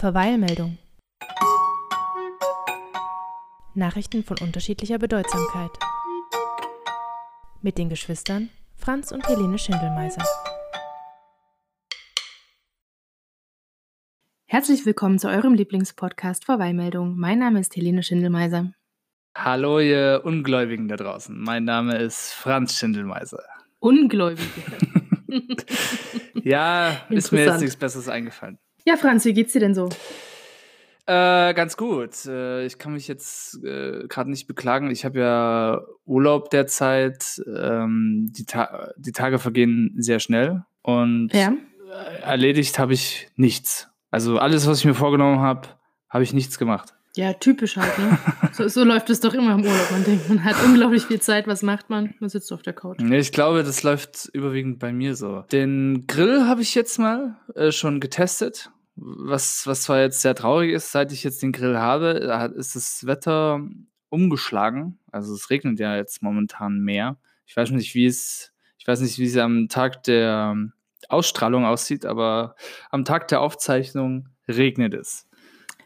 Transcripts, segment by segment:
Verweilmeldung. Nachrichten von unterschiedlicher Bedeutsamkeit. Mit den Geschwistern Franz und Helene Schindelmeiser. Herzlich willkommen zu eurem Lieblingspodcast Verweilmeldung. Mein Name ist Helene Schindelmeiser. Hallo, ihr Ungläubigen da draußen. Mein Name ist Franz Schindelmeiser. Ungläubige. ja, ist mir jetzt nichts Besseres eingefallen. Ja, Franz, wie geht's dir denn so? Äh, ganz gut. Äh, ich kann mich jetzt äh, gerade nicht beklagen. Ich habe ja Urlaub derzeit. Ähm, die, Ta die Tage vergehen sehr schnell und ja. erledigt habe ich nichts. Also alles, was ich mir vorgenommen habe, habe ich nichts gemacht. Ja, typisch halt, ne? so, so, läuft es doch immer im Urlaub. Man denkt, man hat unglaublich viel Zeit. Was macht man? Man sitzt auf der Couch. Ich glaube, das läuft überwiegend bei mir so. Den Grill habe ich jetzt mal äh, schon getestet. Was, was zwar jetzt sehr traurig ist, seit ich jetzt den Grill habe, ist das Wetter umgeschlagen. Also es regnet ja jetzt momentan mehr. Ich weiß nicht, wie es, ich weiß nicht, wie es am Tag der Ausstrahlung aussieht, aber am Tag der Aufzeichnung regnet es.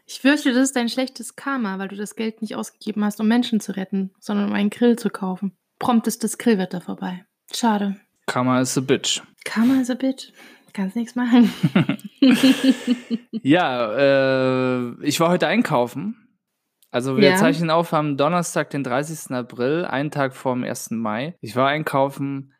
Ich fürchte, das ist dein schlechtes Karma, weil du das Geld nicht ausgegeben hast, um Menschen zu retten, sondern um einen Grill zu kaufen. Prompt ist das Grillwetter vorbei. Schade. Karma is a bitch. Karma is a bitch. Kannst nichts machen. ja, äh, ich war heute einkaufen. Also wir ja. zeichnen auf am Donnerstag, den 30. April, einen Tag vor dem 1. Mai. Ich war einkaufen,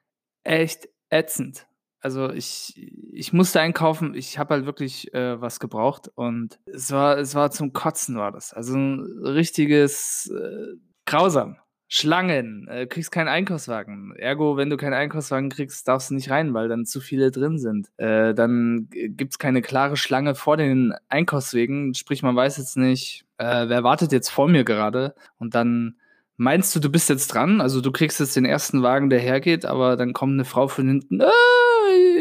echt ätzend also ich, ich musste einkaufen, ich habe halt wirklich äh, was gebraucht und es war, es war zum Kotzen war das. Also ein richtiges äh, grausam. Schlangen, äh, kriegst keinen Einkaufswagen. Ergo, wenn du keinen Einkaufswagen kriegst, darfst du nicht rein, weil dann zu viele drin sind. Äh, dann gibt es keine klare Schlange vor den Einkaufswegen. Sprich, man weiß jetzt nicht, äh, wer wartet jetzt vor mir gerade. Und dann meinst du, du bist jetzt dran? Also du kriegst jetzt den ersten Wagen, der hergeht, aber dann kommt eine Frau von hinten. Äh,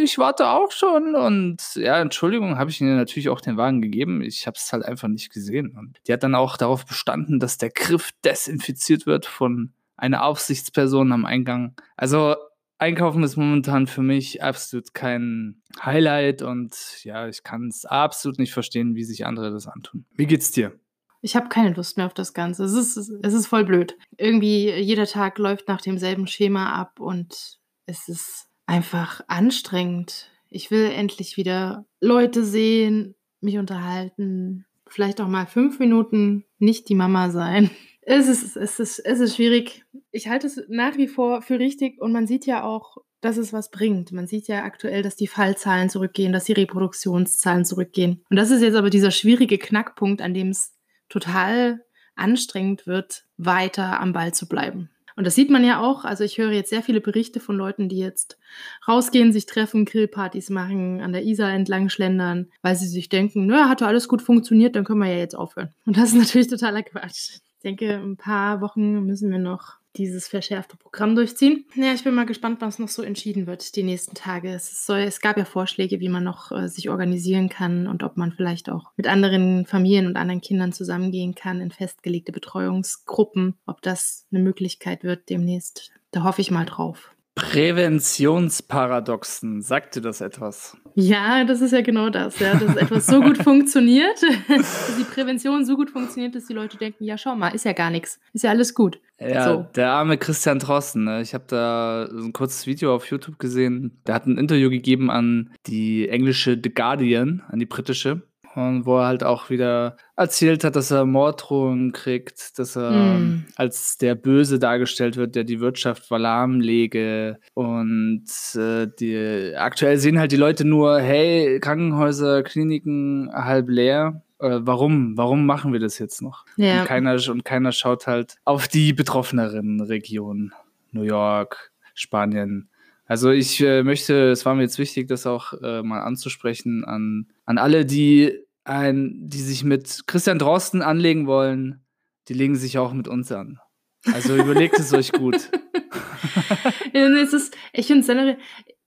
ich warte auch schon. Und ja, Entschuldigung, habe ich ihnen natürlich auch den Wagen gegeben. Ich habe es halt einfach nicht gesehen. Und die hat dann auch darauf bestanden, dass der Griff desinfiziert wird von einer Aufsichtsperson am Eingang. Also Einkaufen ist momentan für mich absolut kein Highlight und ja, ich kann es absolut nicht verstehen, wie sich andere das antun. Wie geht's dir? Ich habe keine Lust mehr auf das Ganze. Es ist, es ist voll blöd. Irgendwie jeder Tag läuft nach demselben Schema ab und es ist einfach anstrengend. Ich will endlich wieder Leute sehen, mich unterhalten, vielleicht auch mal fünf Minuten nicht die Mama sein. Es ist, es ist, es ist schwierig. Ich halte es nach wie vor für richtig und man sieht ja auch, dass es was bringt. Man sieht ja aktuell, dass die Fallzahlen zurückgehen, dass die Reproduktionszahlen zurückgehen. Und das ist jetzt aber dieser schwierige Knackpunkt, an dem es total anstrengend wird, weiter am Ball zu bleiben. Und das sieht man ja auch. Also ich höre jetzt sehr viele Berichte von Leuten, die jetzt rausgehen, sich treffen, Grillpartys machen, an der Isar entlang schlendern, weil sie sich denken, naja, hat doch alles gut funktioniert, dann können wir ja jetzt aufhören. Und das ist natürlich totaler Quatsch. Ich denke, ein paar Wochen müssen wir noch dieses verschärfte Programm durchziehen. Ja, ich bin mal gespannt, was noch so entschieden wird die nächsten Tage. Es, soll, es gab ja Vorschläge, wie man noch äh, sich organisieren kann und ob man vielleicht auch mit anderen Familien und anderen Kindern zusammengehen kann in festgelegte Betreuungsgruppen, ob das eine Möglichkeit wird demnächst. Da hoffe ich mal drauf. Präventionsparadoxen, sagt dir das etwas? Ja, das ist ja genau das, ja, dass etwas so gut funktioniert, dass die Prävention so gut funktioniert, dass die Leute denken, ja, schau mal, ist ja gar nichts, ist ja alles gut. Ja, so. der arme Christian Drosten, ne? ich habe da ein kurzes Video auf YouTube gesehen, der hat ein Interview gegeben an die englische The Guardian, an die britische und wo er halt auch wieder erzählt hat, dass er Morddrohungen kriegt, dass er mm. als der Böse dargestellt wird, der die Wirtschaft lahmlege. Und äh, die, aktuell sehen halt die Leute nur, hey, Krankenhäuser, Kliniken halb leer. Äh, warum? Warum machen wir das jetzt noch? Ja. Und, keiner, und keiner schaut halt auf die betroffeneren Regionen. New York, Spanien, also ich äh, möchte, es war mir jetzt wichtig, das auch äh, mal anzusprechen an, an alle, die ein, die sich mit Christian Drosten anlegen wollen, die legen sich auch mit uns an. Also überlegt es euch gut. es ist, ich finde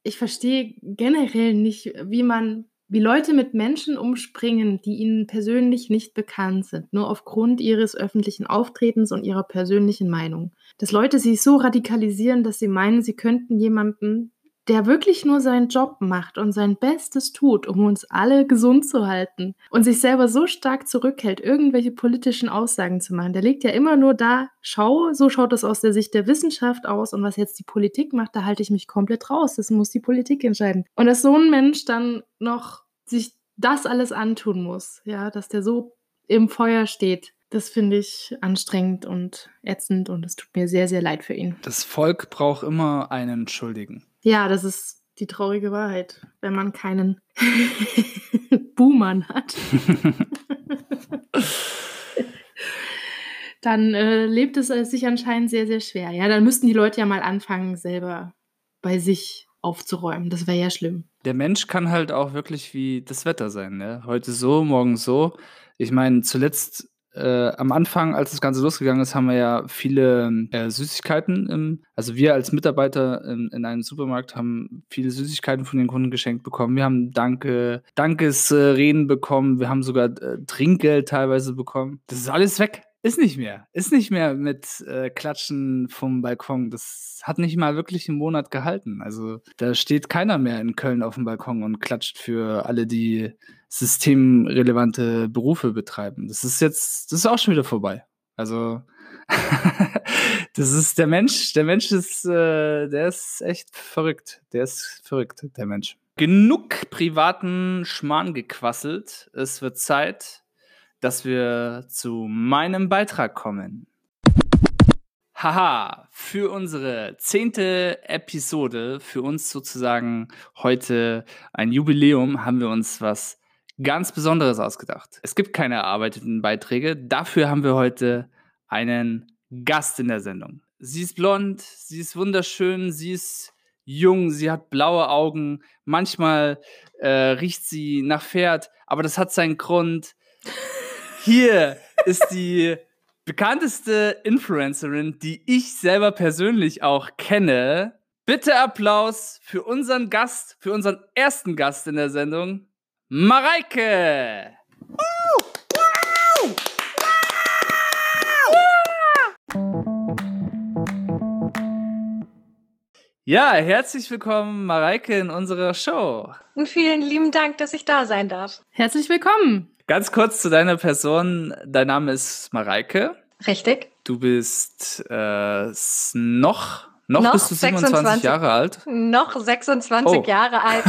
ich verstehe generell nicht, wie man, wie Leute mit Menschen umspringen, die ihnen persönlich nicht bekannt sind, nur aufgrund ihres öffentlichen Auftretens und ihrer persönlichen Meinung. Dass Leute sich so radikalisieren, dass sie meinen, sie könnten jemanden der wirklich nur seinen Job macht und sein Bestes tut, um uns alle gesund zu halten und sich selber so stark zurückhält, irgendwelche politischen Aussagen zu machen. Der legt ja immer nur da, schau, so schaut das aus der Sicht der Wissenschaft aus und was jetzt die Politik macht, da halte ich mich komplett raus. Das muss die Politik entscheiden. Und dass so ein Mensch dann noch sich das alles antun muss, ja, dass der so im Feuer steht, das finde ich anstrengend und ätzend und es tut mir sehr, sehr leid für ihn. Das Volk braucht immer einen Schuldigen. Ja, das ist die traurige Wahrheit, wenn man keinen Buhmann hat. dann äh, lebt es sich anscheinend sehr, sehr schwer. Ja, dann müssten die Leute ja mal anfangen, selber bei sich aufzuräumen. Das wäre ja schlimm. Der Mensch kann halt auch wirklich wie das Wetter sein. Ne? Heute so, morgen so. Ich meine, zuletzt äh, am Anfang, als das Ganze losgegangen ist, haben wir ja viele äh, Süßigkeiten. Im, also wir als Mitarbeiter in, in, einem Supermarkt haben viele Süßigkeiten von den Kunden geschenkt bekommen. Wir haben Danke, Dankesreden bekommen. Wir haben sogar äh, Trinkgeld teilweise bekommen. Das ist alles weg. Ist nicht mehr. Ist nicht mehr mit äh, Klatschen vom Balkon. Das hat nicht mal wirklich einen Monat gehalten. Also da steht keiner mehr in Köln auf dem Balkon und klatscht für alle, die systemrelevante Berufe betreiben. Das ist jetzt, das ist auch schon wieder vorbei. Also das ist der Mensch. Der Mensch ist, äh, der ist echt verrückt. Der ist verrückt, der Mensch. Genug privaten Schmarrn gequasselt. Es wird Zeit dass wir zu meinem Beitrag kommen. Haha, für unsere zehnte Episode, für uns sozusagen heute ein Jubiläum, haben wir uns was ganz Besonderes ausgedacht. Es gibt keine erarbeiteten Beiträge, dafür haben wir heute einen Gast in der Sendung. Sie ist blond, sie ist wunderschön, sie ist jung, sie hat blaue Augen, manchmal äh, riecht sie nach Pferd, aber das hat seinen Grund. Hier ist die bekannteste Influencerin, die ich selber persönlich auch kenne. Bitte Applaus für unseren Gast, für unseren ersten Gast in der Sendung, Mareike. Wow! Wow! Wow! Ja, herzlich willkommen, Mareike, in unserer Show. Und vielen lieben Dank, dass ich da sein darf. Herzlich willkommen. Ganz kurz zu deiner Person. Dein Name ist Mareike. Richtig. Du bist äh, noch, noch, noch bist du 27 26, Jahre alt. Noch 26 oh. Jahre alt.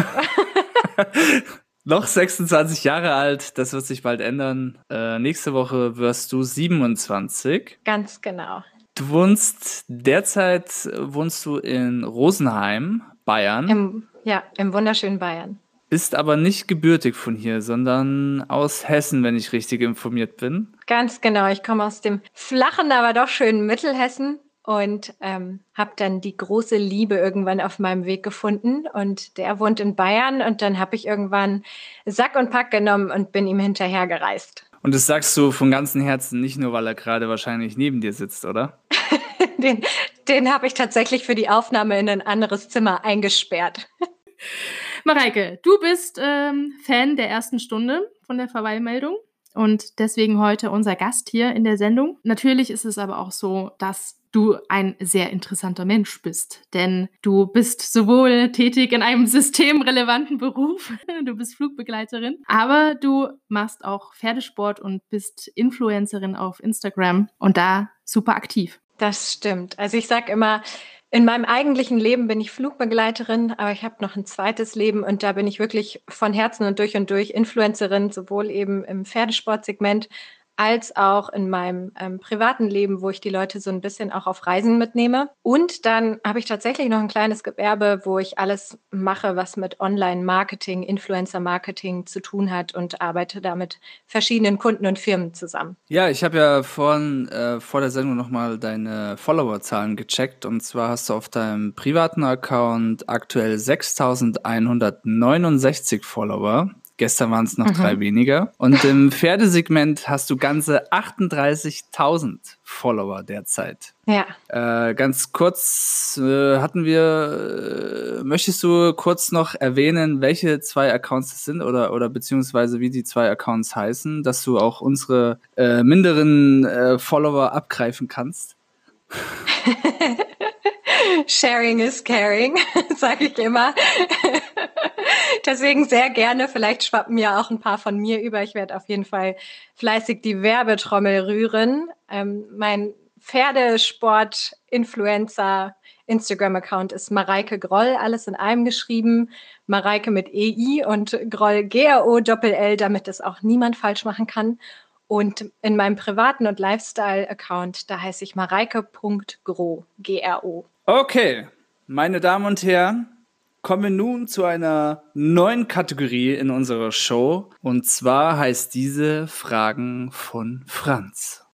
noch 26 Jahre alt, das wird sich bald ändern. Äh, nächste Woche wirst du 27. Ganz genau. Du wohnst derzeit wohnst du in Rosenheim, Bayern. Im, ja, im wunderschönen Bayern. Bist aber nicht gebürtig von hier, sondern aus Hessen, wenn ich richtig informiert bin. Ganz genau. Ich komme aus dem flachen, aber doch schönen Mittelhessen und ähm, habe dann die große Liebe irgendwann auf meinem Weg gefunden. Und der wohnt in Bayern und dann habe ich irgendwann Sack und Pack genommen und bin ihm hinterhergereist. Und das sagst du von ganzem Herzen, nicht nur, weil er gerade wahrscheinlich neben dir sitzt, oder? den den habe ich tatsächlich für die Aufnahme in ein anderes Zimmer eingesperrt. Mareike, du bist ähm, Fan der ersten Stunde von der Verweilmeldung und deswegen heute unser Gast hier in der Sendung. Natürlich ist es aber auch so, dass du ein sehr interessanter Mensch bist, denn du bist sowohl tätig in einem systemrelevanten Beruf, du bist Flugbegleiterin, aber du machst auch Pferdesport und bist Influencerin auf Instagram und da super aktiv. Das stimmt. Also ich sage immer, in meinem eigentlichen Leben bin ich Flugbegleiterin, aber ich habe noch ein zweites Leben und da bin ich wirklich von Herzen und durch und durch Influencerin, sowohl eben im Pferdesportsegment als auch in meinem ähm, privaten Leben, wo ich die Leute so ein bisschen auch auf Reisen mitnehme. Und dann habe ich tatsächlich noch ein kleines Gewerbe, wo ich alles mache, was mit Online-Marketing, Influencer-Marketing zu tun hat und arbeite da mit verschiedenen Kunden und Firmen zusammen. Ja, ich habe ja vorhin äh, vor der Sendung nochmal deine Follower-Zahlen gecheckt und zwar hast du auf deinem privaten Account aktuell 6169 Follower. Gestern waren es noch mhm. drei weniger. Und im Pferdesegment hast du ganze 38.000 Follower derzeit. Ja. Äh, ganz kurz äh, hatten wir, äh, möchtest du kurz noch erwähnen, welche zwei Accounts es sind oder, oder beziehungsweise wie die zwei Accounts heißen, dass du auch unsere äh, minderen äh, Follower abgreifen kannst? Sharing is caring, sage ich immer. Deswegen sehr gerne. Vielleicht schwappen ja auch ein paar von mir über. Ich werde auf jeden Fall fleißig die Werbetrommel rühren. Ähm, mein Pferdesport-Influencer Instagram-Account ist Mareike Groll, alles in einem geschrieben. Mareike mit EI und Groll G-R-O Doppel-L, damit das auch niemand falsch machen kann. Und in meinem privaten und Lifestyle-Account, da heiße ich mareike.gro, G-R-O. Okay, meine Damen und Herren, kommen wir nun zu einer neuen Kategorie in unserer Show. Und zwar heißt diese Fragen von Franz.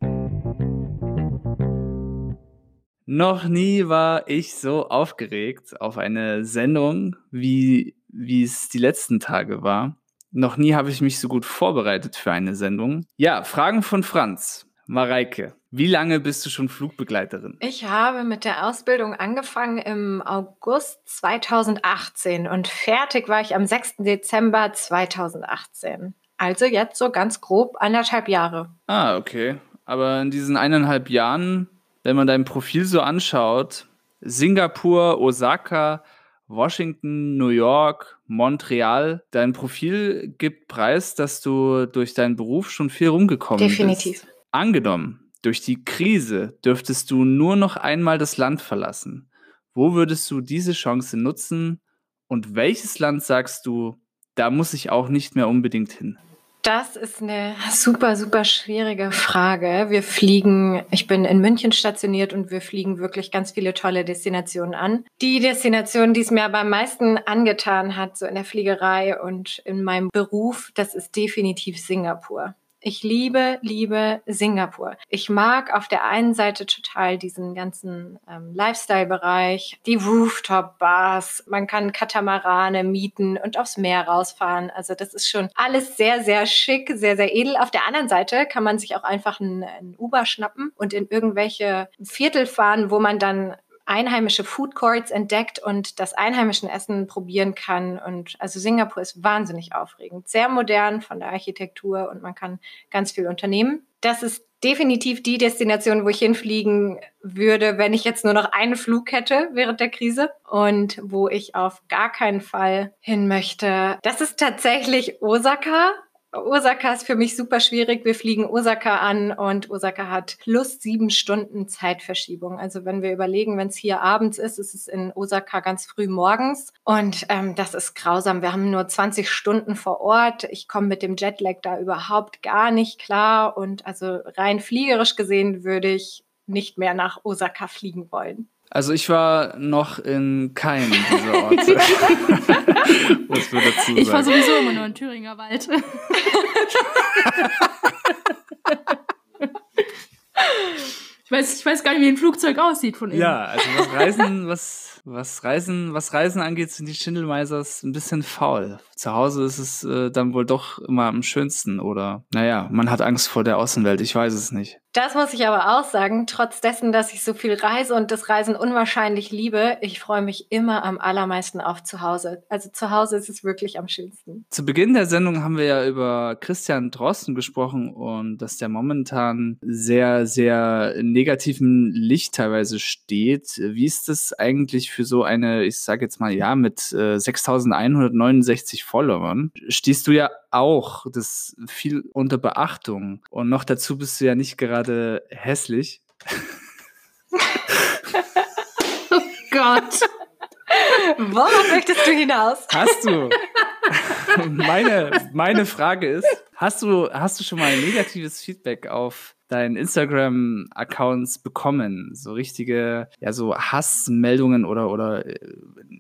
Noch nie war ich so aufgeregt auf eine Sendung, wie, wie es die letzten Tage war. Noch nie habe ich mich so gut vorbereitet für eine Sendung. Ja, Fragen von Franz. Mareike, wie lange bist du schon Flugbegleiterin? Ich habe mit der Ausbildung angefangen im August 2018 und fertig war ich am 6. Dezember 2018. Also jetzt so ganz grob anderthalb Jahre. Ah, okay. Aber in diesen eineinhalb Jahren, wenn man dein Profil so anschaut, Singapur, Osaka, Washington, New York, Montreal. Dein Profil gibt preis, dass du durch deinen Beruf schon viel rumgekommen Definitiv. bist. Definitiv. Angenommen, durch die Krise dürftest du nur noch einmal das Land verlassen. Wo würdest du diese Chance nutzen? Und welches Land sagst du, da muss ich auch nicht mehr unbedingt hin? Das ist eine super, super schwierige Frage. Wir fliegen, ich bin in München stationiert und wir fliegen wirklich ganz viele tolle Destinationen an. Die Destination, die es mir aber am meisten angetan hat, so in der Fliegerei und in meinem Beruf, das ist definitiv Singapur. Ich liebe, liebe Singapur. Ich mag auf der einen Seite total diesen ganzen ähm, Lifestyle-Bereich, die Rooftop-Bars, man kann Katamarane mieten und aufs Meer rausfahren. Also das ist schon alles sehr, sehr schick, sehr, sehr edel. Auf der anderen Seite kann man sich auch einfach ein, ein Uber schnappen und in irgendwelche Viertel fahren, wo man dann einheimische Food Courts entdeckt und das einheimischen Essen probieren kann. Und also Singapur ist wahnsinnig aufregend, sehr modern von der Architektur und man kann ganz viel unternehmen. Das ist definitiv die Destination, wo ich hinfliegen würde, wenn ich jetzt nur noch einen Flug hätte während der Krise und wo ich auf gar keinen Fall hin möchte. Das ist tatsächlich Osaka. Osaka ist für mich super schwierig. Wir fliegen Osaka an und Osaka hat plus sieben Stunden Zeitverschiebung. Also wenn wir überlegen, wenn es hier abends ist, ist es in Osaka ganz früh morgens und ähm, das ist grausam. Wir haben nur 20 Stunden vor Ort. Ich komme mit dem Jetlag da überhaupt gar nicht klar und also rein fliegerisch gesehen würde ich nicht mehr nach Osaka fliegen wollen. Also ich war noch in keinem dieser Orte. Muss man dazu sagen. Ich war sowieso immer nur in Thüringer Wald. ich, weiß, ich weiß gar nicht, wie ein Flugzeug aussieht von innen. Ja, also was Reisen, was, was Reisen, was Reisen angeht, sind die Schindelmeisers ein bisschen faul. Zu Hause ist es äh, dann wohl doch immer am schönsten oder naja, man hat Angst vor der Außenwelt, ich weiß es nicht. Das muss ich aber auch sagen, trotz dessen, dass ich so viel reise und das Reisen unwahrscheinlich liebe, ich freue mich immer am allermeisten auf zu Hause. Also zu Hause ist es wirklich am schönsten. Zu Beginn der Sendung haben wir ja über Christian Drosten gesprochen und dass der momentan sehr, sehr negativen Licht teilweise steht. Wie ist das eigentlich für so eine, ich sage jetzt mal, ja, mit äh, 6169 Followern? Stehst du ja auch das viel unter Beachtung und noch dazu bist du ja nicht gerade hässlich. oh Gott. Worauf möchtest du hinaus? Hast du? meine, meine Frage ist, hast du, hast du schon mal negatives Feedback auf deinen Instagram-Accounts bekommen? So richtige, ja, so Hassmeldungen oder, oder äh,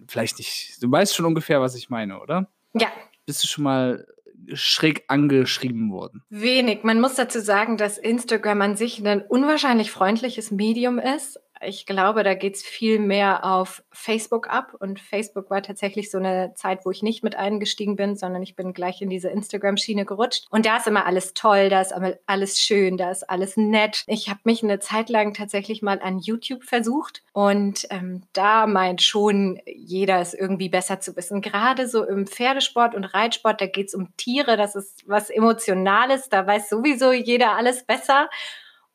vielleicht nicht. Du weißt schon ungefähr, was ich meine, oder? Ja. Bist du schon mal schräg angeschrieben worden? Wenig. Man muss dazu sagen, dass Instagram an sich ein unwahrscheinlich freundliches Medium ist ich glaube, da geht es viel mehr auf Facebook ab. Und Facebook war tatsächlich so eine Zeit, wo ich nicht mit eingestiegen bin, sondern ich bin gleich in diese Instagram-Schiene gerutscht. Und da ist immer alles toll, da ist alles schön, da ist alles nett. Ich habe mich eine Zeit lang tatsächlich mal an YouTube versucht. Und ähm, da meint schon jeder es irgendwie besser zu wissen. Gerade so im Pferdesport und Reitsport, da geht es um Tiere, das ist was Emotionales, da weiß sowieso jeder alles besser.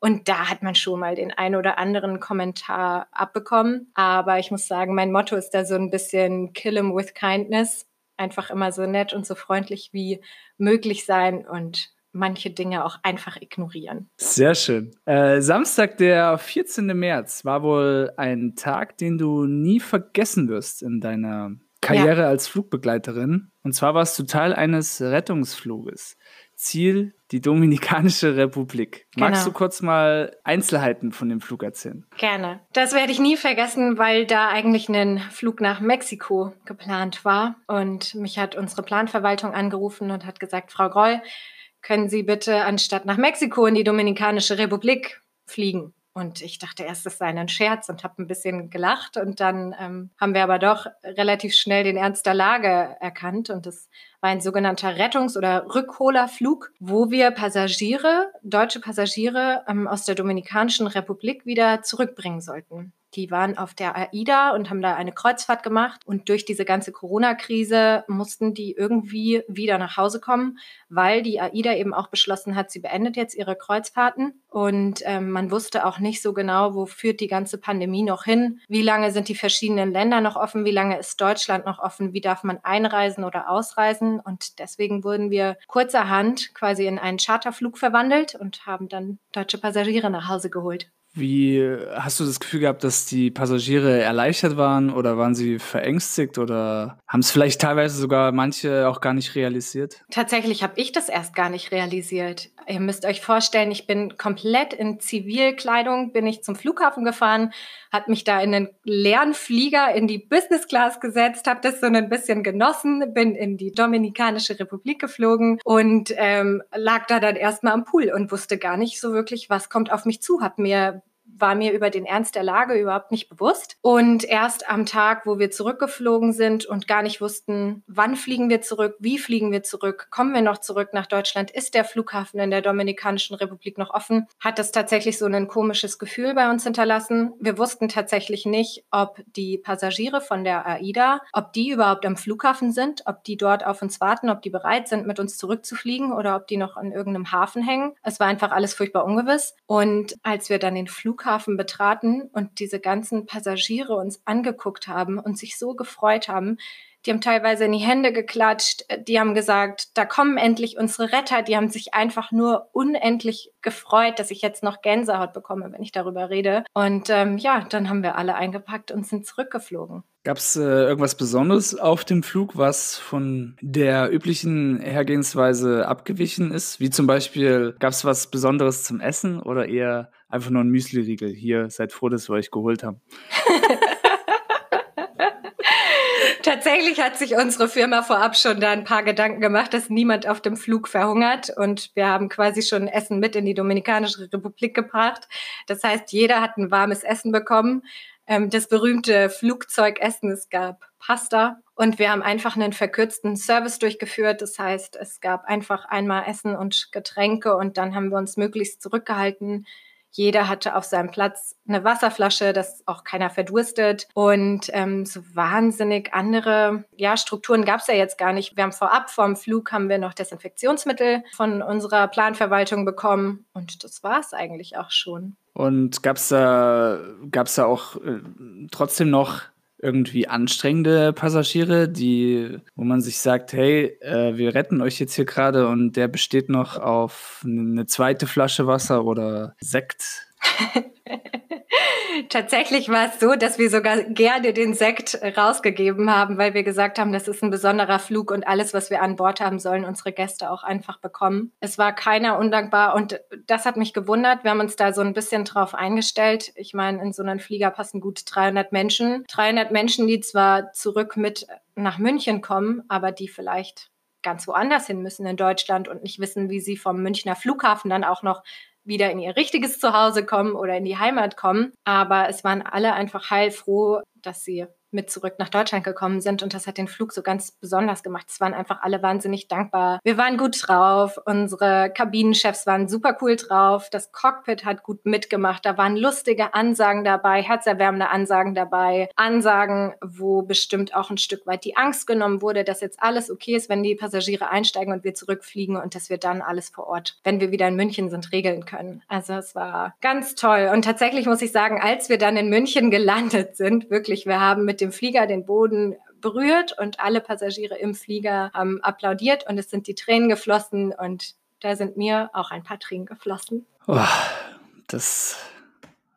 Und da hat man schon mal den ein oder anderen Kommentar abbekommen. Aber ich muss sagen, mein Motto ist da so ein bisschen Kill him with kindness. Einfach immer so nett und so freundlich wie möglich sein und manche Dinge auch einfach ignorieren. Sehr schön. Äh, Samstag, der 14. März, war wohl ein Tag, den du nie vergessen wirst in deiner Karriere ja. als Flugbegleiterin. Und zwar warst du Teil eines Rettungsfluges. Ziel die Dominikanische Republik. Genau. Magst du kurz mal Einzelheiten von dem Flug erzählen? Gerne. Das werde ich nie vergessen, weil da eigentlich ein Flug nach Mexiko geplant war. Und mich hat unsere Planverwaltung angerufen und hat gesagt, Frau Groll, können Sie bitte anstatt nach Mexiko in die Dominikanische Republik fliegen? Und ich dachte erst, es sei ein Scherz und habe ein bisschen gelacht. Und dann ähm, haben wir aber doch relativ schnell den Ernst der Lage erkannt. Und das war ein sogenannter Rettungs- oder Rückholerflug, wo wir Passagiere, deutsche Passagiere ähm, aus der Dominikanischen Republik wieder zurückbringen sollten. Die waren auf der AIDA und haben da eine Kreuzfahrt gemacht. Und durch diese ganze Corona-Krise mussten die irgendwie wieder nach Hause kommen, weil die AIDA eben auch beschlossen hat, sie beendet jetzt ihre Kreuzfahrten. Und ähm, man wusste auch nicht so genau, wo führt die ganze Pandemie noch hin. Wie lange sind die verschiedenen Länder noch offen? Wie lange ist Deutschland noch offen? Wie darf man einreisen oder ausreisen? Und deswegen wurden wir kurzerhand quasi in einen Charterflug verwandelt und haben dann deutsche Passagiere nach Hause geholt. Wie hast du das Gefühl gehabt, dass die Passagiere erleichtert waren oder waren sie verängstigt oder haben es vielleicht teilweise sogar manche auch gar nicht realisiert? Tatsächlich habe ich das erst gar nicht realisiert. Ihr müsst euch vorstellen, ich bin komplett in Zivilkleidung, bin ich zum Flughafen gefahren, hat mich da in einen leeren Flieger in die Business Class gesetzt, habe das so ein bisschen genossen, bin in die Dominikanische Republik geflogen und ähm, lag da dann erstmal am Pool und wusste gar nicht so wirklich, was kommt auf mich zu, habe mir war mir über den Ernst der Lage überhaupt nicht bewusst. Und erst am Tag, wo wir zurückgeflogen sind und gar nicht wussten, wann fliegen wir zurück, wie fliegen wir zurück, kommen wir noch zurück nach Deutschland, ist der Flughafen in der Dominikanischen Republik noch offen, hat das tatsächlich so ein komisches Gefühl bei uns hinterlassen. Wir wussten tatsächlich nicht, ob die Passagiere von der AIDA, ob die überhaupt am Flughafen sind, ob die dort auf uns warten, ob die bereit sind, mit uns zurückzufliegen oder ob die noch an irgendeinem Hafen hängen. Es war einfach alles furchtbar ungewiss. Und als wir dann den Flughafen Flughafen betraten und diese ganzen Passagiere uns angeguckt haben und sich so gefreut haben. Die haben teilweise in die Hände geklatscht, die haben gesagt, da kommen endlich unsere Retter, die haben sich einfach nur unendlich gefreut, dass ich jetzt noch Gänsehaut bekomme, wenn ich darüber rede. Und ähm, ja, dann haben wir alle eingepackt und sind zurückgeflogen. Gab es äh, irgendwas Besonderes auf dem Flug, was von der üblichen Hergehensweise abgewichen ist? Wie zum Beispiel, gab es was Besonderes zum Essen oder eher einfach nur ein Müsli-Riegel? Hier, seid froh, dass wir euch geholt haben. Tatsächlich hat sich unsere Firma vorab schon da ein paar Gedanken gemacht, dass niemand auf dem Flug verhungert. Und wir haben quasi schon Essen mit in die Dominikanische Republik gebracht. Das heißt, jeder hat ein warmes Essen bekommen. Ähm, das berühmte Flugzeugessen, es gab Pasta. Und wir haben einfach einen verkürzten Service durchgeführt. Das heißt, es gab einfach einmal Essen und Getränke und dann haben wir uns möglichst zurückgehalten, jeder hatte auf seinem Platz eine Wasserflasche, dass auch keiner verdurstet. Und ähm, so wahnsinnig andere ja, Strukturen gab es ja jetzt gar nicht. Wir haben vorab vom Flug haben wir noch Desinfektionsmittel von unserer Planverwaltung bekommen. Und das war es eigentlich auch schon. Und gab es da, gab's da auch äh, trotzdem noch irgendwie anstrengende Passagiere, die, wo man sich sagt, hey, äh, wir retten euch jetzt hier gerade und der besteht noch auf eine zweite Flasche Wasser oder Sekt? Tatsächlich war es so, dass wir sogar gerne den Sekt rausgegeben haben, weil wir gesagt haben, das ist ein besonderer Flug und alles, was wir an Bord haben, sollen unsere Gäste auch einfach bekommen. Es war keiner undankbar und das hat mich gewundert. Wir haben uns da so ein bisschen drauf eingestellt. Ich meine, in so einen Flieger passen gut 300 Menschen. 300 Menschen, die zwar zurück mit nach München kommen, aber die vielleicht ganz woanders hin müssen in Deutschland und nicht wissen, wie sie vom Münchner Flughafen dann auch noch wieder in ihr richtiges Zuhause kommen oder in die Heimat kommen. Aber es waren alle einfach heilfroh, dass sie mit zurück nach Deutschland gekommen sind. Und das hat den Flug so ganz besonders gemacht. Es waren einfach alle wahnsinnig dankbar. Wir waren gut drauf. Unsere Kabinenchefs waren super cool drauf. Das Cockpit hat gut mitgemacht. Da waren lustige Ansagen dabei, herzerwärmende Ansagen dabei. Ansagen, wo bestimmt auch ein Stück weit die Angst genommen wurde, dass jetzt alles okay ist, wenn die Passagiere einsteigen und wir zurückfliegen und dass wir dann alles vor Ort, wenn wir wieder in München sind, regeln können. Also es war ganz toll. Und tatsächlich muss ich sagen, als wir dann in München gelandet sind, wirklich, wir haben mit dem Flieger den Boden berührt und alle Passagiere im Flieger haben applaudiert und es sind die Tränen geflossen und da sind mir auch ein paar Tränen geflossen. Oh, das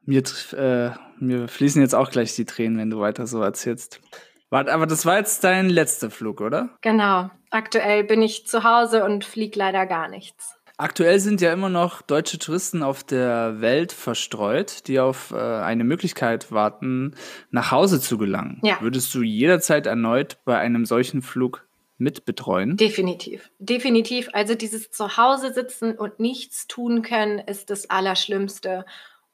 mir, äh, mir fließen jetzt auch gleich die Tränen, wenn du weiter so erzählst. Warte, aber das war jetzt dein letzter Flug, oder? Genau. Aktuell bin ich zu Hause und fliege leider gar nichts. Aktuell sind ja immer noch deutsche Touristen auf der Welt verstreut, die auf äh, eine Möglichkeit warten, nach Hause zu gelangen. Ja. Würdest du jederzeit erneut bei einem solchen Flug mitbetreuen? Definitiv. Definitiv. Also dieses Zuhause sitzen und nichts tun können, ist das Allerschlimmste.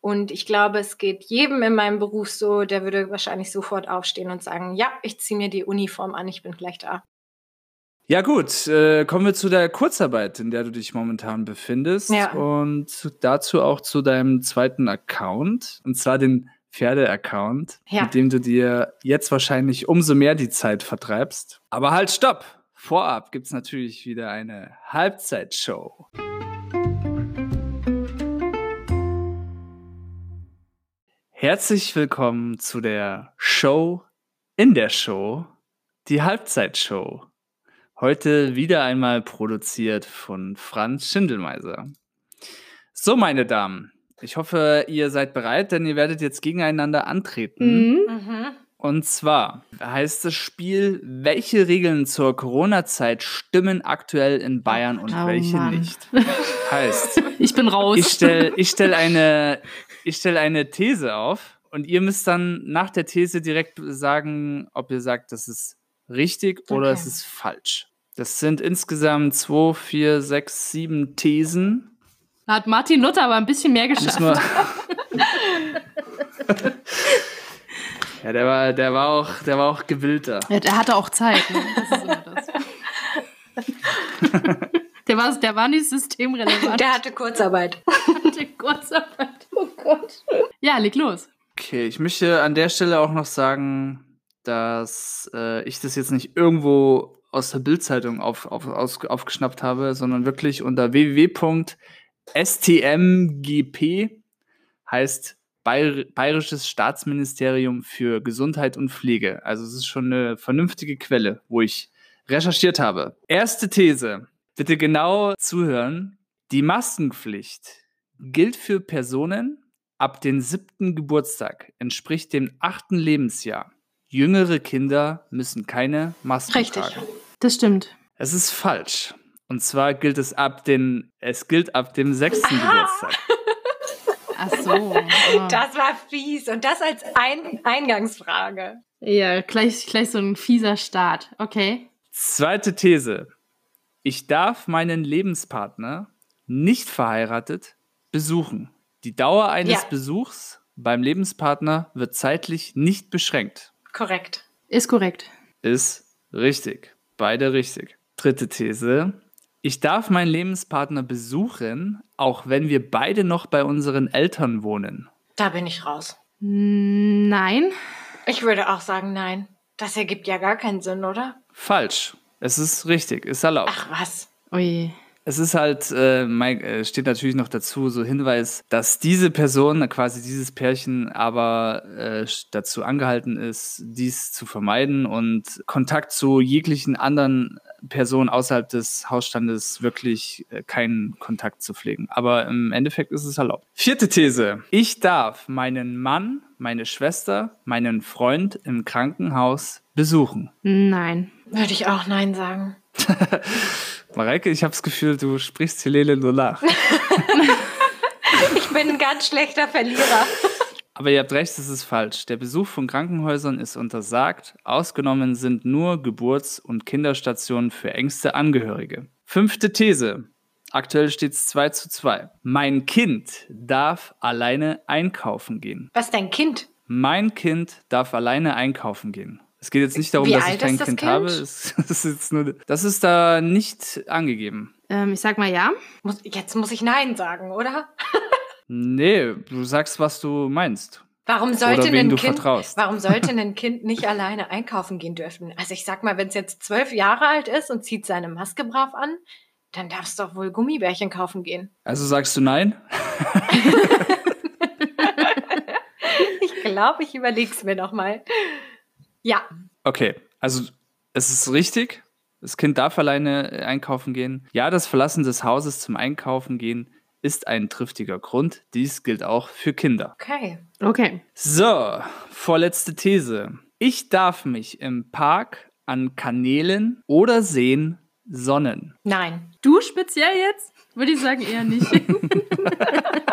Und ich glaube, es geht jedem in meinem Beruf so, der würde wahrscheinlich sofort aufstehen und sagen, ja, ich ziehe mir die Uniform an, ich bin gleich da. Ja gut, äh, kommen wir zu der Kurzarbeit, in der du dich momentan befindest ja. und dazu auch zu deinem zweiten Account, und zwar den Pferde-Account, ja. mit dem du dir jetzt wahrscheinlich umso mehr die Zeit vertreibst. Aber halt, stopp! Vorab gibt's natürlich wieder eine Halbzeitshow. Herzlich willkommen zu der Show in der Show, die Halbzeitshow. Heute wieder einmal produziert von Franz Schindelmeiser. So, meine Damen, ich hoffe, ihr seid bereit, denn ihr werdet jetzt gegeneinander antreten. Mhm. mhm. Und zwar heißt das Spiel, welche Regeln zur Corona-Zeit stimmen aktuell in Bayern und oh, welche Mann. nicht? Heißt, ich bin raus. Ich stelle ich stell eine, stell eine These auf und ihr müsst dann nach der These direkt sagen, ob ihr sagt, das ist richtig okay. oder es ist falsch. Das sind insgesamt zwei, vier, sechs, sieben Thesen. Da hat Martin Luther aber ein bisschen mehr geschafft. ja, der war, der war auch, der war auch gewillter. Ja, der hatte auch Zeit. Ne? Das ist immer das. der, war, der war nicht systemrelevant. Der hatte Kurzarbeit. hatte Kurzarbeit. Oh Gott. Ja, leg los. Okay, ich möchte an der Stelle auch noch sagen, dass äh, ich das jetzt nicht irgendwo aus der Bildzeitung auf, auf, aus, aufgeschnappt habe, sondern wirklich unter www.stmgp heißt Bayerisches Staatsministerium für Gesundheit und Pflege. Also es ist schon eine vernünftige Quelle, wo ich recherchiert habe. Erste These. Bitte genau zuhören. Die Maskenpflicht gilt für Personen ab dem siebten Geburtstag, entspricht dem achten Lebensjahr. Jüngere Kinder müssen keine Masken Richtig. tragen. Das stimmt. Es ist falsch. Und zwar gilt es ab den, es gilt ab dem sechsten ah. Geburtstag. Ach so. Oh. Das war fies. Und das als Ein Eingangsfrage. Ja, gleich, gleich so ein fieser Start. Okay. Zweite These. Ich darf meinen Lebenspartner nicht verheiratet besuchen. Die Dauer eines ja. Besuchs beim Lebenspartner wird zeitlich nicht beschränkt. Korrekt. Ist korrekt. Ist richtig. Beide richtig. Dritte These. Ich darf meinen Lebenspartner besuchen, auch wenn wir beide noch bei unseren Eltern wohnen. Da bin ich raus. Nein. Ich würde auch sagen, nein. Das ergibt ja gar keinen Sinn, oder? Falsch. Es ist richtig, ist erlaubt. Ach was. Oje. Es ist halt, äh, äh, steht natürlich noch dazu, so Hinweis, dass diese Person, quasi dieses Pärchen, aber äh, dazu angehalten ist, dies zu vermeiden und Kontakt zu jeglichen anderen Personen außerhalb des Hausstandes wirklich äh, keinen Kontakt zu pflegen. Aber im Endeffekt ist es erlaubt. Vierte These. Ich darf meinen Mann, meine Schwester, meinen Freund im Krankenhaus besuchen. Nein. Würde ich auch Nein sagen. Mareike, ich habe das Gefühl, du sprichst Helene nur nach. ich bin ein ganz schlechter Verlierer. Aber ihr habt recht, es ist falsch. Der Besuch von Krankenhäusern ist untersagt. Ausgenommen sind nur Geburts- und Kinderstationen für engste Angehörige. Fünfte These. Aktuell steht es 2 zu 2. Mein Kind darf alleine einkaufen gehen. Was dein Kind? Mein Kind darf alleine einkaufen gehen. Es geht jetzt nicht darum, Wie dass ich kein Kind, kind, habe. Es, das, ist nur, das ist da nicht angegeben. Ähm, ich sag mal ja. Muss, jetzt muss ich Nein sagen, oder? nee, du sagst, was du meinst. Warum sollte, ein kind, warum sollte ein Kind nicht alleine einkaufen gehen dürfen? Also ich sag mal, wenn es jetzt zwölf Jahre alt ist und zieht seine Maske brav an, dann darfst du doch wohl Gummibärchen kaufen gehen. Also sagst du nein? ich glaube, ich überlege es mir nochmal. Ja. Okay, also es ist richtig. Das Kind darf alleine einkaufen gehen. Ja, das Verlassen des Hauses zum Einkaufen gehen ist ein triftiger Grund. Dies gilt auch für Kinder. Okay. Okay. So, vorletzte These. Ich darf mich im Park an Kanälen oder Seen sonnen. Nein. Du speziell jetzt? Würde ich sagen eher nicht.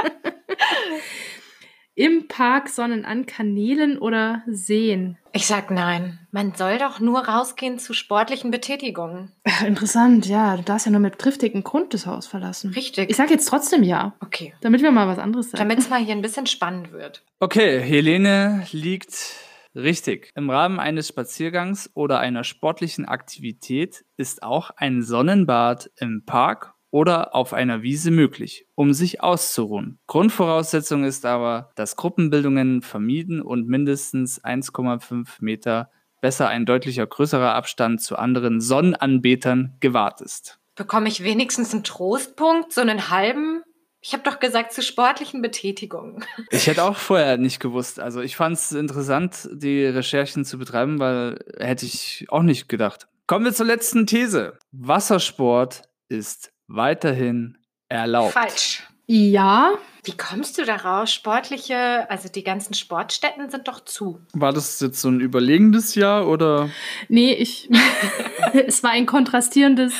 Im Park Sonnen an Kanälen oder Seen? Ich sag nein. Man soll doch nur rausgehen zu sportlichen Betätigungen. Ach, interessant, ja. Du darfst ja nur mit triftigen Grund das Haus verlassen. Richtig. Ich sag jetzt trotzdem ja. Okay. Damit wir mal was anderes sagen. Damit es mal hier ein bisschen spannend wird. Okay, Helene liegt richtig. Im Rahmen eines Spaziergangs oder einer sportlichen Aktivität ist auch ein Sonnenbad im Park oder auf einer Wiese möglich, um sich auszuruhen. Grundvoraussetzung ist aber, dass Gruppenbildungen vermieden und mindestens 1,5 Meter, besser ein deutlicher größerer Abstand zu anderen Sonnenanbetern gewahrt ist. Bekomme ich wenigstens einen Trostpunkt, so einen halben? Ich habe doch gesagt, zu sportlichen Betätigungen. Ich hätte auch vorher nicht gewusst. Also ich fand es interessant, die Recherchen zu betreiben, weil hätte ich auch nicht gedacht. Kommen wir zur letzten These. Wassersport ist weiterhin erlaubt. Falsch. Ja. Wie kommst du daraus? Sportliche, also die ganzen Sportstätten sind doch zu. War das jetzt so ein überlegendes Ja oder? Nee, ich. es war ein kontrastierendes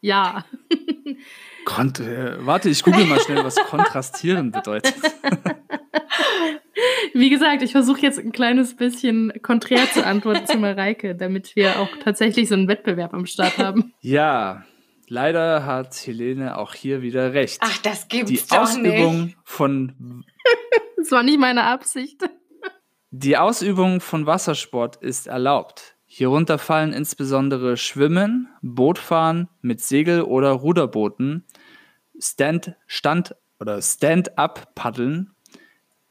Ja. Kont äh, warte, ich google mal schnell, was kontrastieren bedeutet. Wie gesagt, ich versuche jetzt ein kleines bisschen konträr zu antworten zu Mareike, damit wir auch tatsächlich so einen Wettbewerb am Start haben. Ja, Leider hat Helene auch hier wieder recht. Ach, das gibt's Die doch Ausübung nicht. von. das war nicht meine Absicht. Die Ausübung von Wassersport ist erlaubt. Hierunter fallen insbesondere Schwimmen, Bootfahren mit Segel- oder Ruderbooten, Stand, Stand oder Stand-up-Paddeln,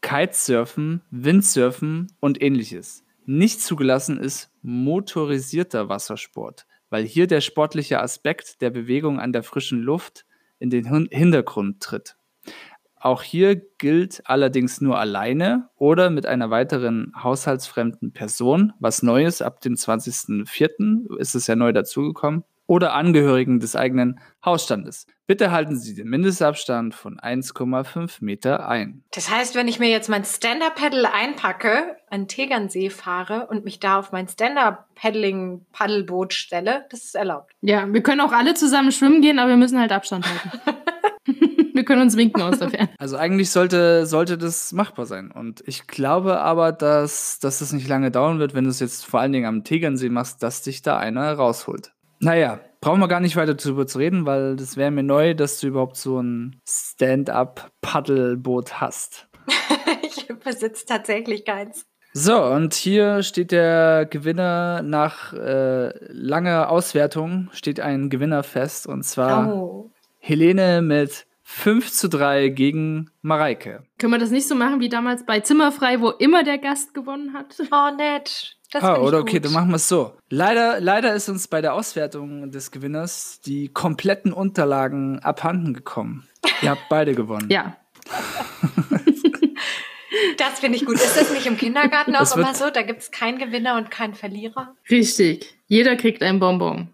Kitesurfen, Windsurfen und ähnliches. Nicht zugelassen ist motorisierter Wassersport weil hier der sportliche Aspekt der Bewegung an der frischen Luft in den Hintergrund tritt. Auch hier gilt allerdings nur alleine oder mit einer weiteren haushaltsfremden Person, was Neues ab dem 20.04. ist es ja neu dazugekommen, oder Angehörigen des eigenen Hausstandes. Bitte halten Sie den Mindestabstand von 1,5 Meter ein. Das heißt, wenn ich mir jetzt mein Stand-Up-Paddle einpacke, an Tegernsee fahre und mich da auf mein Stand-Up-Paddling-Paddelboot stelle, das ist erlaubt. Ja, wir können auch alle zusammen schwimmen gehen, aber wir müssen halt Abstand halten. wir können uns winken aus der Ferne. Also eigentlich sollte, sollte das machbar sein. Und ich glaube aber, dass, dass das nicht lange dauern wird, wenn du es jetzt vor allen Dingen am Tegernsee machst, dass dich da einer rausholt. Naja, brauchen wir gar nicht weiter darüber zu reden, weil das wäre mir neu, dass du überhaupt so ein Stand-up-Paddelboot hast. ich besitze tatsächlich keins. So, und hier steht der Gewinner nach äh, langer Auswertung, steht ein Gewinner fest, und zwar oh. Helene mit 5 zu 3 gegen Mareike. Können wir das nicht so machen wie damals bei Zimmerfrei, wo immer der Gast gewonnen hat? Oh, nett. Das ah, oder okay, dann machen wir es so. Leider, leider ist uns bei der Auswertung des Gewinners die kompletten Unterlagen abhanden gekommen. Ihr habt beide gewonnen. Ja. das finde ich gut. Ist das nicht im Kindergarten auch immer so? Da gibt es keinen Gewinner und keinen Verlierer? Richtig. Jeder kriegt ein Bonbon.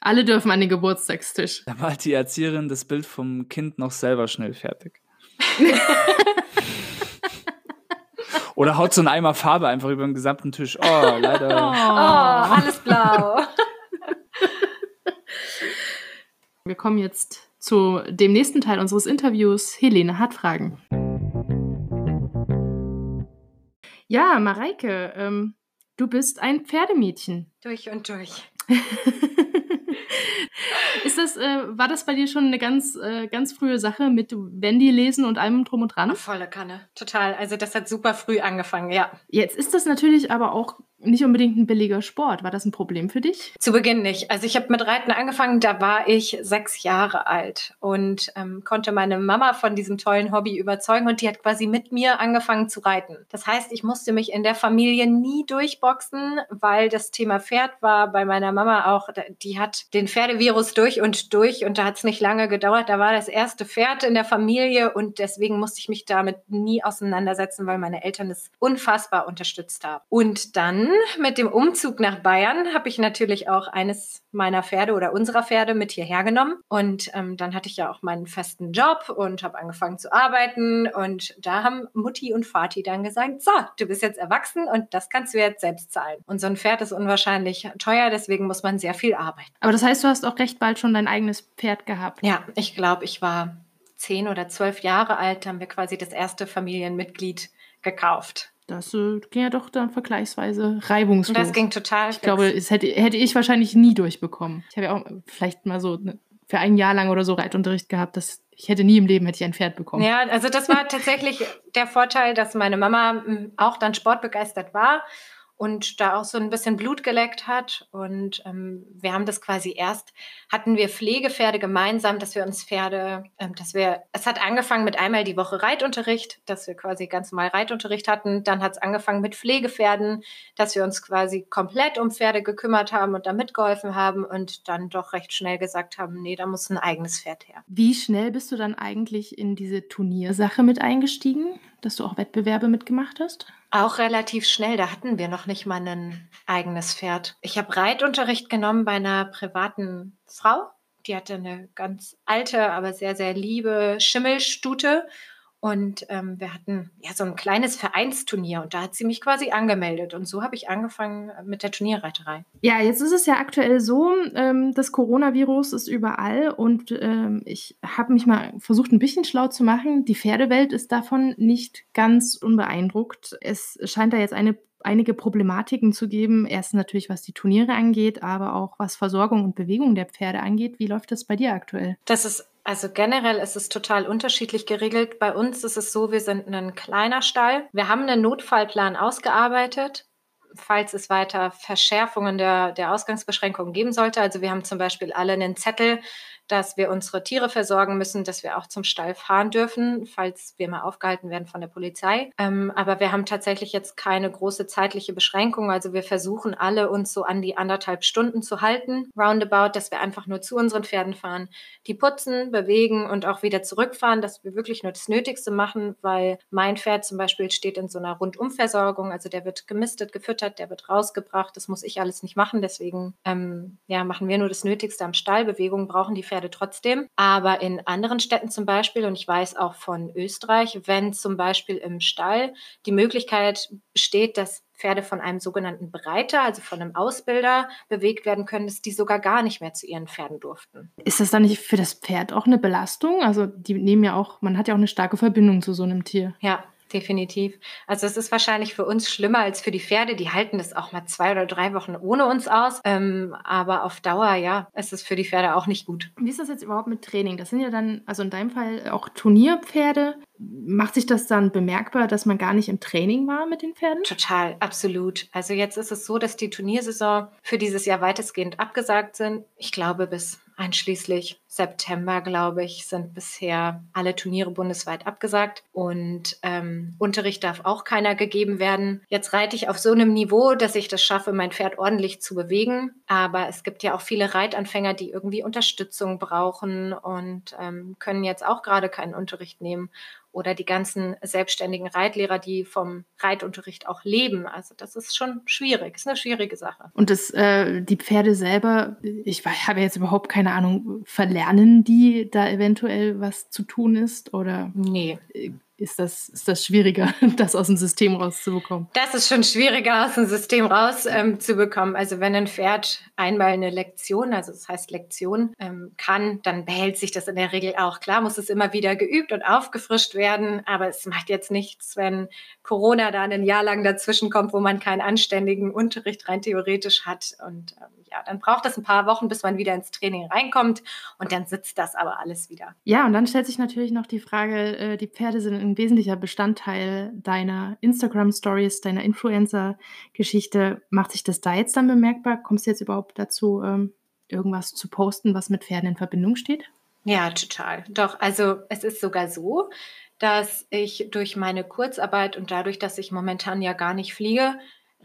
Alle dürfen an den Geburtstagstisch. Da malt die Erzieherin das Bild vom Kind noch selber schnell fertig. Oder haut so einen Eimer Farbe einfach über den gesamten Tisch. Oh, leider. Oh, oh alles blau. Wir kommen jetzt zu dem nächsten Teil unseres Interviews. Helene hat Fragen. Ja, Mareike, ähm, du bist ein Pferdemädchen. Durch und durch. ist das, äh, war das bei dir schon eine ganz, äh, ganz frühe Sache mit Wendy lesen und allem drum und dran? Volle Kanne, total. Also das hat super früh angefangen, ja. Jetzt ist das natürlich aber auch nicht unbedingt ein billiger Sport. War das ein Problem für dich? Zu Beginn nicht. Also ich habe mit Reiten angefangen, da war ich sechs Jahre alt und ähm, konnte meine Mama von diesem tollen Hobby überzeugen und die hat quasi mit mir angefangen zu reiten. Das heißt, ich musste mich in der Familie nie durchboxen, weil das Thema Pferd war bei meiner Mama auch, die hat den Pferdevirus durch und durch und da hat es nicht lange gedauert. Da war das erste Pferd in der Familie und deswegen musste ich mich damit nie auseinandersetzen, weil meine Eltern es unfassbar unterstützt haben. Und dann mit dem Umzug nach Bayern habe ich natürlich auch eines meiner Pferde oder unserer Pferde mit hierher genommen. Und ähm, dann hatte ich ja auch meinen festen Job und habe angefangen zu arbeiten. Und da haben Mutti und Vati dann gesagt, so, du bist jetzt erwachsen und das kannst du jetzt selbst zahlen. Und so ein Pferd ist unwahrscheinlich teuer, deswegen muss man sehr viel arbeiten. Aber das heißt, du hast auch recht bald schon dein eigenes Pferd gehabt. Ja, ich glaube, ich war zehn oder zwölf Jahre alt, haben wir quasi das erste Familienmitglied gekauft. Das äh, ging ja doch dann vergleichsweise reibungslos. Das ging total. Ich fix. glaube, es hätte, hätte ich wahrscheinlich nie durchbekommen. Ich habe ja auch vielleicht mal so ne, für ein Jahr lang oder so Reitunterricht gehabt. Das, ich hätte nie im Leben hätte ich ein Pferd bekommen. Ja, also das war tatsächlich der Vorteil, dass meine Mama hm, auch dann sportbegeistert war und da auch so ein bisschen Blut geleckt hat. Und ähm, wir haben das quasi erst, hatten wir Pflegepferde gemeinsam, dass wir uns Pferde, ähm, dass wir, es hat angefangen mit einmal die Woche Reitunterricht, dass wir quasi ganz normal Reitunterricht hatten. Dann hat es angefangen mit Pflegepferden, dass wir uns quasi komplett um Pferde gekümmert haben und da mitgeholfen haben und dann doch recht schnell gesagt haben, nee, da muss ein eigenes Pferd her. Wie schnell bist du dann eigentlich in diese Turniersache mit eingestiegen? Dass du auch Wettbewerbe mitgemacht hast? Auch relativ schnell. Da hatten wir noch nicht mal ein eigenes Pferd. Ich habe Reitunterricht genommen bei einer privaten Frau. Die hatte eine ganz alte, aber sehr, sehr liebe Schimmelstute. Und ähm, wir hatten ja so ein kleines Vereinsturnier und da hat sie mich quasi angemeldet. Und so habe ich angefangen mit der Turnierreiterei. Ja, jetzt ist es ja aktuell so, ähm, das Coronavirus ist überall und ähm, ich habe mich mal versucht, ein bisschen schlau zu machen. Die Pferdewelt ist davon nicht ganz unbeeindruckt. Es scheint da jetzt eine einige Problematiken zu geben. Erst natürlich, was die Turniere angeht, aber auch was Versorgung und Bewegung der Pferde angeht. Wie läuft das bei dir aktuell? Das ist also generell ist es total unterschiedlich geregelt. Bei uns ist es so, wir sind ein kleiner Stall. Wir haben einen Notfallplan ausgearbeitet, falls es weiter Verschärfungen der, der Ausgangsbeschränkungen geben sollte. Also wir haben zum Beispiel alle einen Zettel, dass wir unsere Tiere versorgen müssen, dass wir auch zum Stall fahren dürfen, falls wir mal aufgehalten werden von der Polizei. Ähm, aber wir haben tatsächlich jetzt keine große zeitliche Beschränkung. Also wir versuchen alle uns so an die anderthalb Stunden zu halten, roundabout, dass wir einfach nur zu unseren Pferden fahren, die putzen, bewegen und auch wieder zurückfahren, dass wir wirklich nur das Nötigste machen, weil mein Pferd zum Beispiel steht in so einer Rundumversorgung. Also der wird gemistet, gefüttert, der wird rausgebracht. Das muss ich alles nicht machen. Deswegen ähm, ja, machen wir nur das Nötigste am Stall. Bewegungen brauchen die Pferde Pferde trotzdem. Aber in anderen Städten zum Beispiel, und ich weiß auch von Österreich, wenn zum Beispiel im Stall die Möglichkeit besteht, dass Pferde von einem sogenannten Breiter, also von einem Ausbilder, bewegt werden können, dass die sogar gar nicht mehr zu ihren Pferden durften. Ist das dann nicht für das Pferd auch eine Belastung? Also die nehmen ja auch, man hat ja auch eine starke Verbindung zu so einem Tier. Ja, definitiv. Also es ist wahrscheinlich für uns schlimmer als für die Pferde. Die halten das auch mal zwei oder drei Wochen ohne uns aus. Ähm, aber auf Dauer, ja, ist es für die Pferde auch nicht gut. Wie ist das jetzt überhaupt mit Training? Das sind ja dann, also in deinem Fall auch Turnierpferde. Macht sich das dann bemerkbar, dass man gar nicht im Training war mit den Pferden? Total, absolut. Also jetzt ist es so, dass die Turniersaison für dieses Jahr weitestgehend abgesagt sind. Ich glaube, bis einschließlich September, glaube ich, sind bisher alle Turniere bundesweit abgesagt und ähm, Unterricht darf auch keiner gegeben werden. Jetzt reite ich auf so einem Niveau, dass ich das schaffe, mein Pferd ordentlich zu bewegen. Aber es gibt ja auch viele Reitanfänger, die irgendwie Unterstützung brauchen und ähm, können jetzt auch gerade keinen Unterricht nehmen oder die ganzen selbstständigen Reitlehrer, die vom Reitunterricht auch leben. Also das ist schon schwierig, ist eine schwierige Sache. Und das, äh, die Pferde selber, ich habe jetzt überhaupt keine Ahnung, verlernen die da eventuell was zu tun ist oder? Nee. Ist das, ist das schwieriger, das aus dem System rauszubekommen? Das ist schon schwieriger aus dem System rauszubekommen. Ähm, also wenn ein Pferd einmal eine Lektion, also das heißt Lektion, ähm, kann, dann behält sich das in der Regel auch. Klar muss es immer wieder geübt und aufgefrischt werden, aber es macht jetzt nichts, wenn Corona da ein Jahr lang dazwischen kommt, wo man keinen anständigen Unterricht rein theoretisch hat. Und ähm, ja, dann braucht es ein paar Wochen, bis man wieder ins Training reinkommt und dann sitzt das aber alles wieder. Ja, und dann stellt sich natürlich noch die Frage, äh, die Pferde sind ein wesentlicher Bestandteil deiner Instagram-Stories, deiner Influencer-Geschichte. Macht sich das da jetzt dann bemerkbar? Kommst du jetzt überhaupt dazu, ähm, irgendwas zu posten, was mit Pferden in Verbindung steht? Ja, total. Doch, also es ist sogar so, dass ich durch meine Kurzarbeit und dadurch, dass ich momentan ja gar nicht fliege,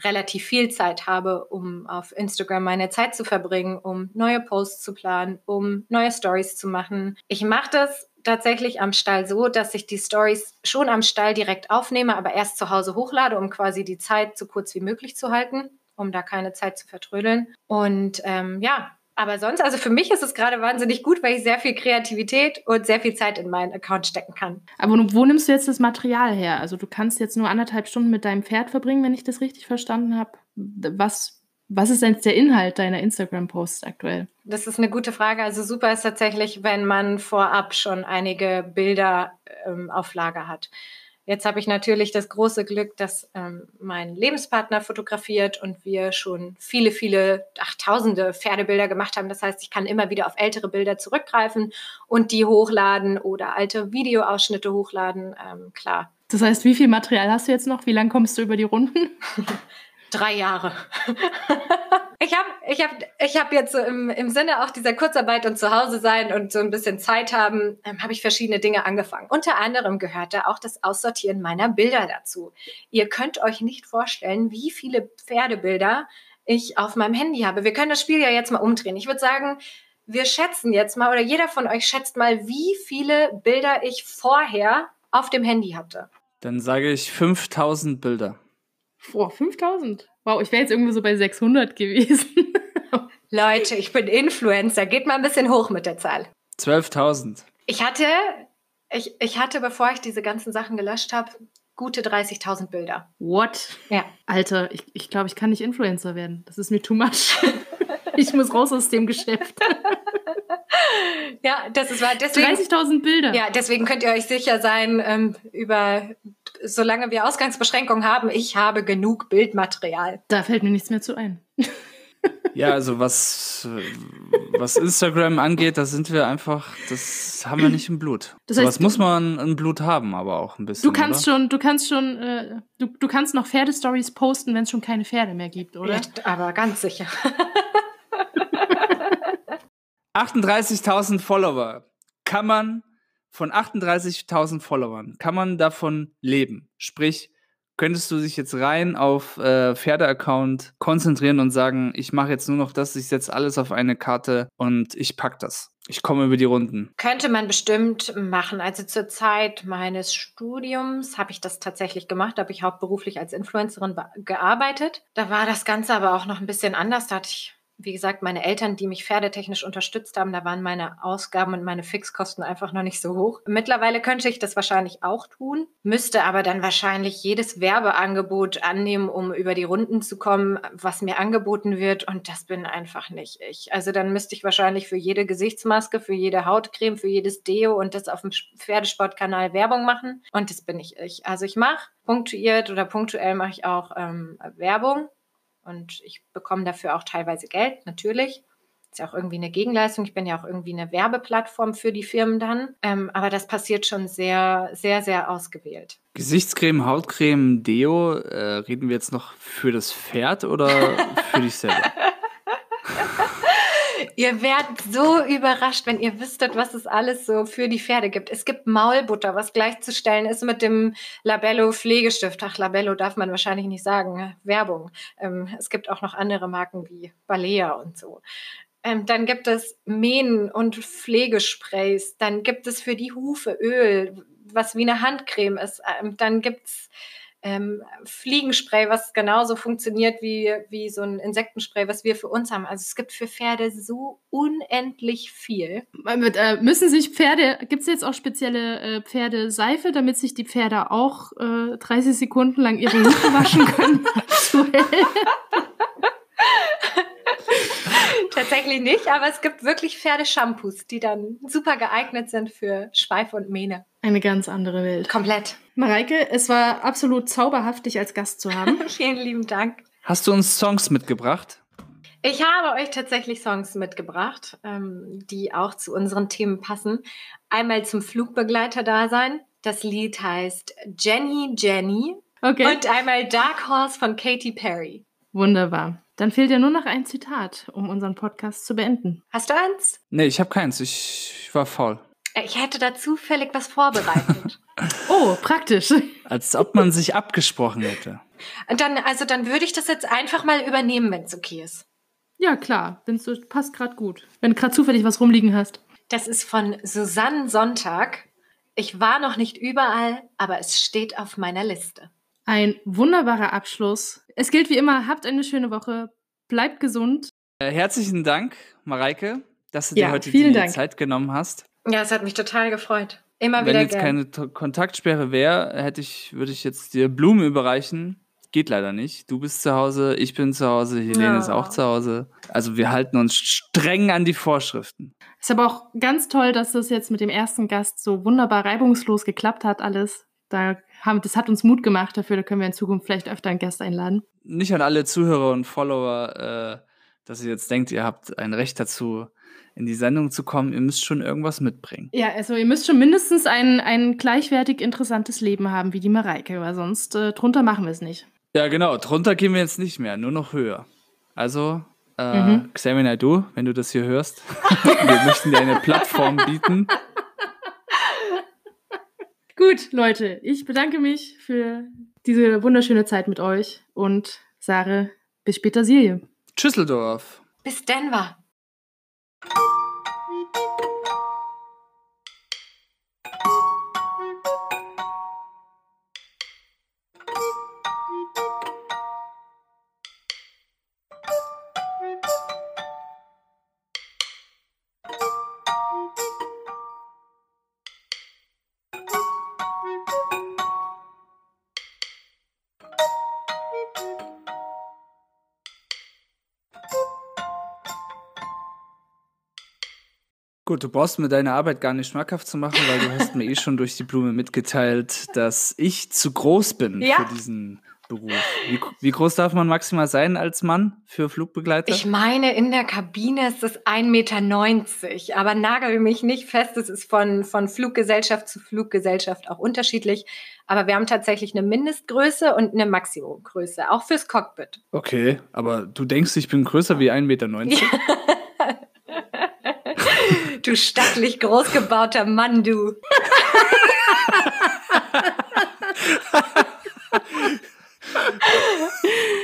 relativ viel Zeit habe, um auf Instagram meine Zeit zu verbringen, um neue Posts zu planen, um neue Stories zu machen. Ich mache das tatsächlich am Stall so, dass ich die Stories schon am Stall direkt aufnehme, aber erst zu Hause hochlade, um quasi die Zeit so kurz wie möglich zu halten, um da keine Zeit zu vertrödeln. Und ähm, ja, aber sonst, also für mich ist es gerade wahnsinnig gut, weil ich sehr viel Kreativität und sehr viel Zeit in meinen Account stecken kann. Aber wo nimmst du jetzt das Material her? Also du kannst jetzt nur anderthalb Stunden mit deinem Pferd verbringen, wenn ich das richtig verstanden habe. Was, was ist denn der Inhalt deiner Instagram-Posts aktuell? Das ist eine gute Frage. Also super ist tatsächlich, wenn man vorab schon einige Bilder ähm, auf Lager hat. Jetzt habe ich natürlich das große Glück, dass ähm, mein Lebenspartner fotografiert und wir schon viele, viele, ach, tausende Pferdebilder gemacht haben. Das heißt, ich kann immer wieder auf ältere Bilder zurückgreifen und die hochladen oder alte Videoausschnitte hochladen. Ähm, klar. Das heißt, wie viel Material hast du jetzt noch? Wie lange kommst du über die Runden? Drei Jahre. Ich habe ich hab, ich hab jetzt so im, im Sinne auch dieser Kurzarbeit und zu Hause sein und so ein bisschen Zeit haben, ähm, habe ich verschiedene Dinge angefangen. Unter anderem gehört da auch das Aussortieren meiner Bilder dazu. Ihr könnt euch nicht vorstellen, wie viele Pferdebilder ich auf meinem Handy habe. Wir können das Spiel ja jetzt mal umdrehen. Ich würde sagen, wir schätzen jetzt mal oder jeder von euch schätzt mal, wie viele Bilder ich vorher auf dem Handy hatte. Dann sage ich 5000 Bilder. Boah, 5000? Wow, ich wäre jetzt irgendwie so bei 600 gewesen. Leute, ich bin Influencer. Geht mal ein bisschen hoch mit der Zahl. 12.000. Ich hatte, ich, ich hatte, bevor ich diese ganzen Sachen gelöscht habe, gute 30.000 Bilder. What? Ja. Alter, ich, ich glaube, ich kann nicht Influencer werden. Das ist mir too much. ich muss raus aus dem Geschäft. ja, das ist 30.000 Bilder. Ja, deswegen könnt ihr euch sicher sein, ähm, über solange wir Ausgangsbeschränkungen haben, ich habe genug Bildmaterial. Da fällt mir nichts mehr zu ein. Ja, also was, was Instagram angeht, da sind wir einfach, das haben wir nicht im Blut. Das heißt, was muss man im Blut haben, aber auch ein bisschen. Du kannst oder? schon, du kannst schon, äh, du, du kannst noch Pferdestories posten, wenn es schon keine Pferde mehr gibt, oder? Ja, aber ganz sicher. 38.000 Follower. Kann man von 38.000 Followern, kann man davon leben? Sprich, könntest du dich jetzt rein auf äh, Pferde-Account konzentrieren und sagen, ich mache jetzt nur noch das, ich setze alles auf eine Karte und ich pack das. Ich komme über die Runden. Könnte man bestimmt machen. Also zur Zeit meines Studiums habe ich das tatsächlich gemacht. Da habe ich hauptberuflich als Influencerin gearbeitet. Da war das Ganze aber auch noch ein bisschen anders. Da hatte ich wie gesagt, meine Eltern, die mich pferdetechnisch unterstützt haben, da waren meine Ausgaben und meine Fixkosten einfach noch nicht so hoch. Mittlerweile könnte ich das wahrscheinlich auch tun, müsste aber dann wahrscheinlich jedes Werbeangebot annehmen, um über die Runden zu kommen, was mir angeboten wird. Und das bin einfach nicht ich. Also dann müsste ich wahrscheinlich für jede Gesichtsmaske, für jede Hautcreme, für jedes Deo und das auf dem Pferdesportkanal Werbung machen. Und das bin nicht ich. Also ich mache punktuiert oder punktuell mache ich auch ähm, Werbung und ich bekomme dafür auch teilweise Geld, natürlich. Ist ja auch irgendwie eine Gegenleistung. Ich bin ja auch irgendwie eine Werbeplattform für die Firmen dann. Ähm, aber das passiert schon sehr, sehr, sehr ausgewählt. Gesichtscreme, Hautcreme, Deo, äh, reden wir jetzt noch für das Pferd oder für dich selber? Ihr werdet so überrascht, wenn ihr wüsstet, was es alles so für die Pferde gibt. Es gibt Maulbutter, was gleichzustellen ist mit dem Labello Pflegestift. Ach, Labello darf man wahrscheinlich nicht sagen. Ne? Werbung. Ähm, es gibt auch noch andere Marken wie Balea und so. Ähm, dann gibt es Mähen und Pflegesprays. Dann gibt es für die Hufe Öl, was wie eine Handcreme ist. Ähm, dann gibt es ähm, Fliegenspray, was genauso funktioniert wie, wie so ein Insektenspray, was wir für uns haben. Also es gibt für Pferde so unendlich viel. Mit, äh, müssen sich Pferde, gibt es jetzt auch spezielle äh, Pferdeseife, damit sich die Pferde auch äh, 30 Sekunden lang ihre Hufe waschen können? Tatsächlich nicht, aber es gibt wirklich Pferdeshampoos, die dann super geeignet sind für Schweif und Mähne. Eine ganz andere Welt. Komplett. Mareike, es war absolut zauberhaft, dich als Gast zu haben. Vielen lieben Dank. Hast du uns Songs mitgebracht? Ich habe euch tatsächlich Songs mitgebracht, ähm, die auch zu unseren Themen passen. Einmal zum Flugbegleiter-Dasein. Das Lied heißt Jenny Jenny. Okay. Und einmal Dark Horse von Katy Perry. Wunderbar. Dann fehlt ja nur noch ein Zitat, um unseren Podcast zu beenden. Hast du eins? Nee, ich habe keins. Ich war faul. Ich hätte da zufällig was vorbereitet. oh, praktisch. Als ob man sich abgesprochen hätte. Und dann, also dann würde ich das jetzt einfach mal übernehmen, wenn es okay ist. Ja, klar. Wenn's so, passt gerade gut. Wenn du gerade zufällig was rumliegen hast. Das ist von Susanne Sonntag. Ich war noch nicht überall, aber es steht auf meiner Liste. Ein wunderbarer Abschluss. Es gilt wie immer, habt eine schöne Woche, bleibt gesund. Äh, herzlichen Dank, Mareike, dass du ja, dir heute die Dank. Zeit genommen hast. Ja, es hat mich total gefreut. Immer Wenn wieder jetzt gern. keine Kontaktsperre wäre, hätte ich, würde ich jetzt dir Blumen überreichen. Geht leider nicht. Du bist zu Hause, ich bin zu Hause, Helene ja. ist auch zu Hause. Also wir halten uns streng an die Vorschriften. Ist aber auch ganz toll, dass das jetzt mit dem ersten Gast so wunderbar reibungslos geklappt hat, alles. Da haben, das hat uns Mut gemacht dafür, da können wir in Zukunft vielleicht öfter einen Gast einladen. Nicht an alle Zuhörer und Follower, äh, dass ihr jetzt denkt, ihr habt ein Recht dazu, in die Sendung zu kommen, ihr müsst schon irgendwas mitbringen. Ja, also ihr müsst schon mindestens ein, ein gleichwertig interessantes Leben haben wie die Mareike, weil sonst äh, drunter machen wir es nicht. Ja, genau, drunter gehen wir jetzt nicht mehr, nur noch höher. Also, äh, mhm. Xavier Naidoo, wenn du das hier hörst, wir möchten dir eine Plattform bieten. Gut, Leute, ich bedanke mich für diese wunderschöne Zeit mit euch und sage bis später, Silje. Tschüsseldorf. Bis Denver. Gut, du brauchst mir deine Arbeit gar nicht schmackhaft zu machen, weil du hast mir eh schon durch die Blume mitgeteilt, dass ich zu groß bin ja. für diesen Beruf. Wie, wie, groß darf man maximal sein als Mann für Flugbegleiter? Ich meine, in der Kabine ist es 1,90 Meter, aber nagel mich nicht fest, es ist von, von Fluggesellschaft zu Fluggesellschaft auch unterschiedlich. Aber wir haben tatsächlich eine Mindestgröße und eine Maximumgröße, auch fürs Cockpit. Okay, aber du denkst, ich bin größer wie 1,90 Meter? Ja. Du stattlich großgebauter Mann, du.